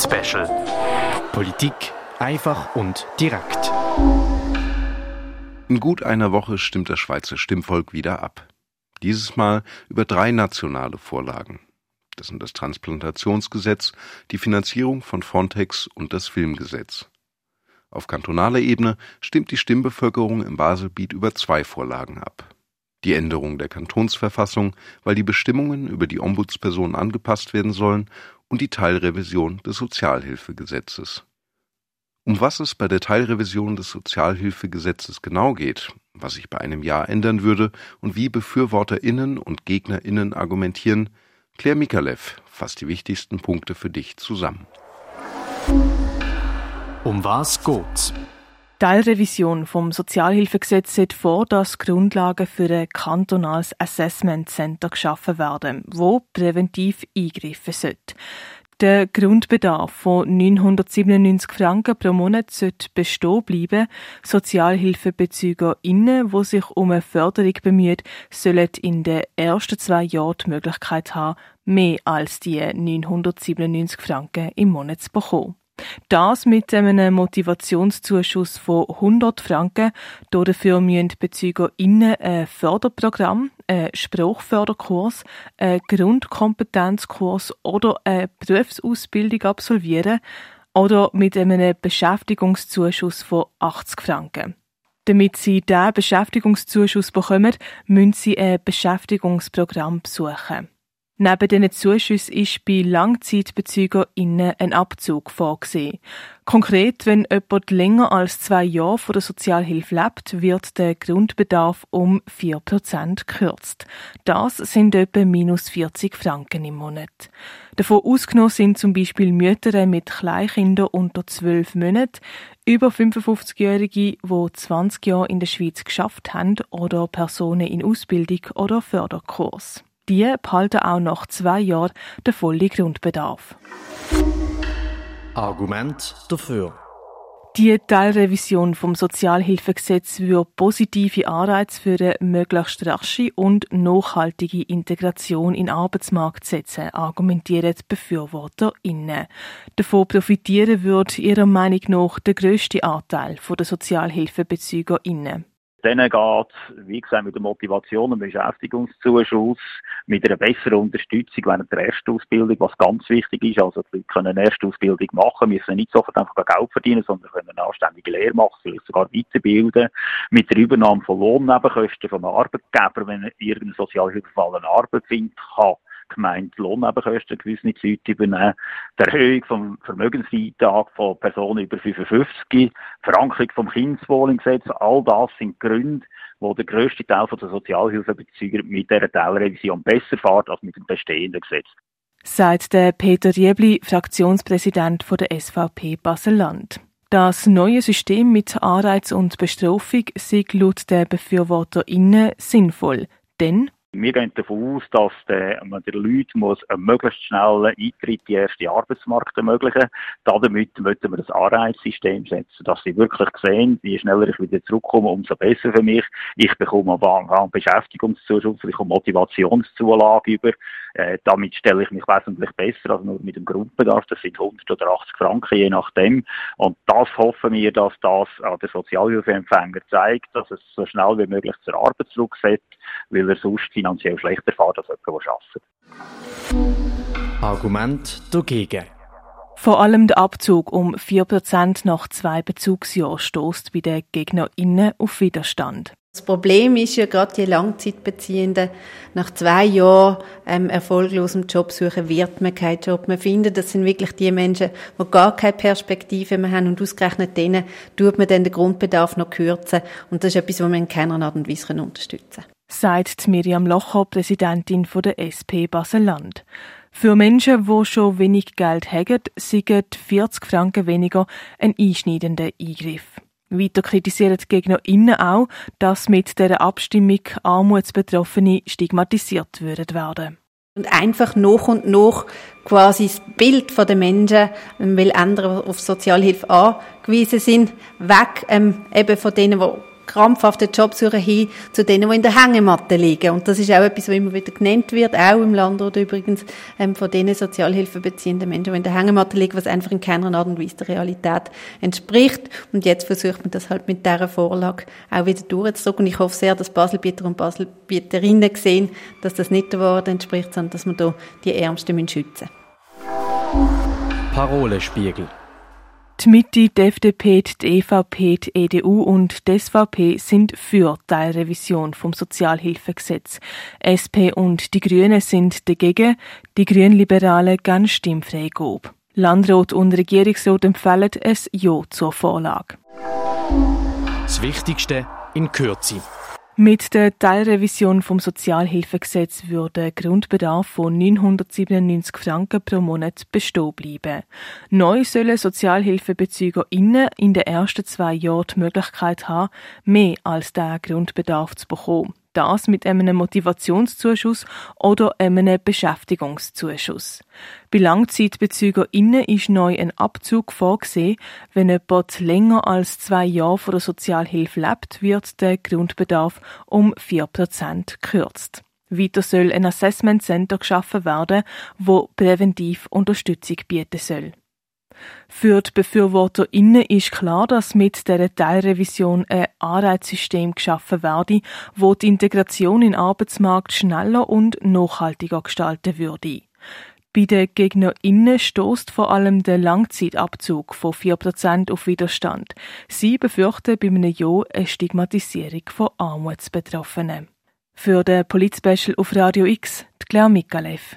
Special. Politik einfach und direkt. In gut einer Woche stimmt das Schweizer Stimmvolk wieder ab. Dieses Mal über drei nationale Vorlagen. Das sind das Transplantationsgesetz, die Finanzierung von Frontex und das Filmgesetz. Auf kantonaler Ebene stimmt die Stimmbevölkerung im Baselbiet über zwei Vorlagen ab die Änderung der Kantonsverfassung, weil die Bestimmungen über die Ombudsperson angepasst werden sollen, und die Teilrevision des Sozialhilfegesetzes. Um was es bei der Teilrevision des Sozialhilfegesetzes genau geht, was sich bei einem Ja ändern würde und wie BefürworterInnen und GegnerInnen argumentieren, Claire Mikalev fasst die wichtigsten Punkte für dich zusammen. Um was geht's? Teilrevision vom Sozialhilfegesetz sieht vor, dass Grundlagen für ein kantonales Assessment Center geschaffen werden, wo präventiv eingreifen sollte. Der Grundbedarf von 997 Franken pro Monat sollte bestehen bleiben. SozialhilfebezügerInnen, die sich um eine Förderung bemühen, sollen in den ersten zwei Jahren die Möglichkeit haben, mehr als die 997 Franken im Monat zu bekommen. Das mit einem Motivationszuschuss von 100 Franken. Dafür müssen die BezügerInnen ein Förderprogramm, einen Sprachförderkurs, einen Grundkompetenzkurs oder eine Berufsausbildung absolvieren oder mit einem Beschäftigungszuschuss von 80 Franken. Damit sie diesen Beschäftigungszuschuss bekommen, müssen sie ein Beschäftigungsprogramm besuchen. Neben diesen Zuschüssen ist bei LangzeitbezügerInnen ein Abzug vorgesehen. Konkret, wenn jemand länger als zwei Jahre von der Sozialhilfe lebt, wird der Grundbedarf um 4% gekürzt. Das sind etwa minus 40 Franken im Monat. Davon ausgenommen sind zum Beispiel Mütter mit Kleinkindern unter 12 Monaten, über 55-Jährige, die 20 Jahre in der Schweiz geschafft haben oder Personen in Ausbildung oder Förderkurs. Die behalten auch nach zwei Jahren den vollen Grundbedarf. Argument dafür. Die Teilrevision vom Sozialhilfegesetz würde positive Anreize für eine möglichst rasche und nachhaltige Integration in den Arbeitsmarkt setzen, argumentieren die BefürworterInnen. Davon profitieren würde ihrer Meinung nach der grösste Anteil der SozialhilfebezügerInnen. Denen geht wie gesagt, mit der Motivation und Beschäftigungszuschuss, mit einer besseren Unterstützung während der Erstausbildung, was ganz wichtig ist. Also, die Leute können eine Erstausbildung machen, müssen nicht sofort einfach Geld verdienen, sondern können eine anständige Lehre machen, vielleicht sogar weiterbilden. Mit der Übernahme von Lohnnebenkosten vom Arbeitgeber, wenn irgendein Sozialhilfefall eine Arbeit findet, kann gemeint Lohnnebenkosten gewisse Zeit übernehmen, die Erhöhung vom Vermögensbeitrag von Personen über 55, Verankerung vom Kindeswohl im Gesetz, all das sind Gründe, wo der grösste Teil der Sozialhilfebezüger mit dieser Teilrevision besser fährt als mit dem bestehenden Gesetz. Sagt der Peter Riebli, Fraktionspräsident der SVP Basel-Land. Das neue System mit Anreiz und Bestrafung sei laut der BefürworterInnen sinnvoll, denn wir gehen davon aus, dass der, man den Leuten muss einen möglichst schnellen Eintritt in den ersten Arbeitsmarkt ermöglichen. Damit möchten wir das Anreizsystem setzen, dass sie wirklich sehen, je schneller ich wieder zurückkomme, umso besser für mich. Ich bekomme einen Beschäftigungszuschuss, ich bekomme Motivationszulage über. Äh, damit stelle ich mich wesentlich besser als nur mit dem Grundbedarf. Das sind 100 oder 80 Franken, je nachdem. Und das hoffen wir, dass das an den Sozialhilfeempfänger zeigt, dass es so schnell wie möglich zur Arbeit zurücksetzt, weil er sonst finanziell schlechter fährt als jemand, der arbeitet. Argument dagegen. Vor allem der Abzug um 4% nach zwei Bezugsjahren stößt bei den GegnerInnen auf Widerstand. Das Problem ist ja gerade die Langzeitbeziehenden. Nach zwei Jahren ähm, erfolglosem Jobsuchen wird man keinen Job mehr finden. Das sind wirklich die Menschen, die gar keine Perspektive mehr haben und ausgerechnet denen tut man dann den Grundbedarf noch kürzen. Und das ist etwas, was man in keiner Art und Weise unterstützen kann. Sagt Miriam Locher, Präsidentin der SP Basel-Land. Für Menschen, die schon wenig Geld haben, sind 40 Franken weniger ein einschneidender Eingriff. Weiter kritisieren die GegnerInnen auch, dass mit der Abstimmung Armutsbetroffene stigmatisiert würden werden. Und einfach noch und noch quasi das Bild der Menschen, ähm, weil andere auf Sozialhilfe angewiesen sind, weg ähm, eben von denen, die krampfhaften Jobsuche hin zu denen, die in der Hängematte liegen. Und das ist auch etwas, was immer wieder genannt wird, auch im Landrat übrigens, ähm, von denen Sozialhilfe beziehenden Menschen, die in der Hängematte liegen, was einfach in keiner Art und Weise der Realität entspricht. Und jetzt versucht man das halt mit dieser Vorlage auch wieder durchzudrücken. Und ich hoffe sehr, dass Baselbieter und Baselbieterinnen sehen, dass das nicht der Wahrheit entspricht, sondern dass man da die Ärmsten schützen müssen. Parolespiegel die Mitte, die FDP, die EVP, die EDU und die SVP sind für Teilrevision vom Sozialhilfegesetz. SP und die Grünen sind dagegen, die Grünliberalen ganz stimmfrei gob. Landrat und Regierungsrat empfehlen es Ja zur Vorlage. Das Wichtigste in Kürze. Mit der Teilrevision vom Sozialhilfegesetz würde Grundbedarf von 997 Franken pro Monat bestehen bleiben. Neu sollen SozialhilfebezügerInnen in den ersten zwei Jahren die Möglichkeit haben, mehr als diesen Grundbedarf zu bekommen das mit einem Motivationszuschuss oder einem Beschäftigungszuschuss. Bei LangzeitbezügerInnen ist neu ein Abzug vorgesehen. Wenn jemand länger als zwei Jahre von der Sozialhilfe lebt, wird der Grundbedarf um 4% gekürzt. Weiter soll ein Assessment Center geschaffen werden, wo präventiv Unterstützung bieten soll. Für die BefürworterInnen ist klar, dass mit der Teilrevision ein Anreizsystem geschaffen werde, wo die Integration in den Arbeitsmarkt schneller und nachhaltiger gestalten würde. Bei den GegnerInnen stößt vor allem der Langzeitabzug von 4% auf Widerstand. Sie befürchten bei einem Ja eine Stigmatisierung von Armutsbetroffenen. Für den Politspecial auf Radio X, Claire Mikalev.